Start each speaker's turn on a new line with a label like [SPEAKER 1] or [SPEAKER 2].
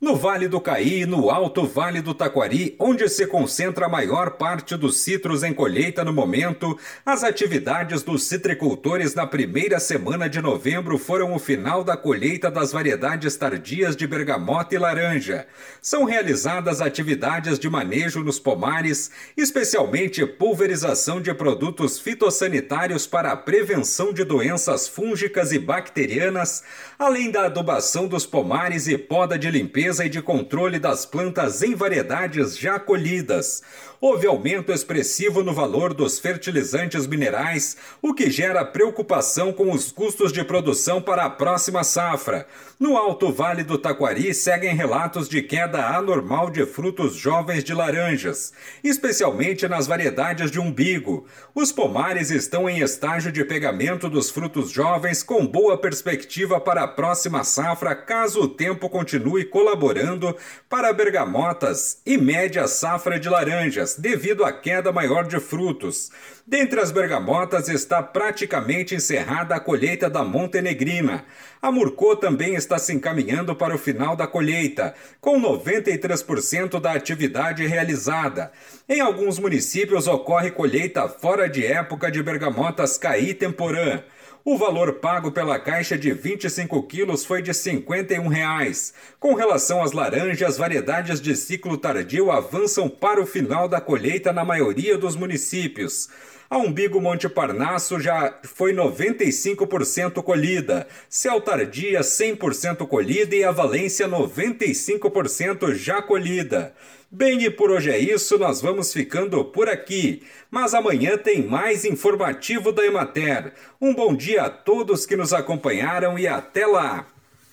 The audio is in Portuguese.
[SPEAKER 1] no Vale do Caí no Alto Vale do Taquari, onde se concentra a maior parte dos citros em colheita no momento, as atividades dos citricultores na primeira semana de novembro foram o final da colheita das variedades tardias de bergamota e laranja. São realizadas atividades de manejo nos pomares, especialmente pulverização de produtos fitossanitários para a prevenção de doenças fúngicas e bacterianas, além da adubação dos pomares e poda de limpeza limpeza e de controle das plantas em variedades já colhidas. Houve aumento expressivo no valor dos fertilizantes minerais, o que gera preocupação com os custos de produção para a próxima safra. No Alto Vale do Taquari seguem relatos de queda anormal de frutos jovens de laranjas, especialmente nas variedades de umbigo. Os pomares estão em estágio de pegamento dos frutos jovens com boa perspectiva para a próxima safra, caso o tempo continue colaborando para bergamotas e média safra de laranjas, devido à queda maior de frutos. Dentre as bergamotas está praticamente encerrada a colheita da Montenegrina. A Murcô também está se encaminhando para o final da colheita, com 93% da atividade realizada. Em alguns municípios ocorre colheita fora de época de bergamotas caí temporã. O valor pago pela caixa de 25 quilos foi de 51 reais. Com relação às laranjas, variedades de ciclo tardio avançam para o final da colheita na maioria dos municípios. A Umbigo Monte Parnasso já foi 95% colhida, Céu Tardia 100% colhida e a Valência 95% já colhida. Bem, e por hoje é isso, nós vamos ficando por aqui. Mas amanhã tem mais informativo da Emater. Um bom dia a todos que nos acompanharam e até lá!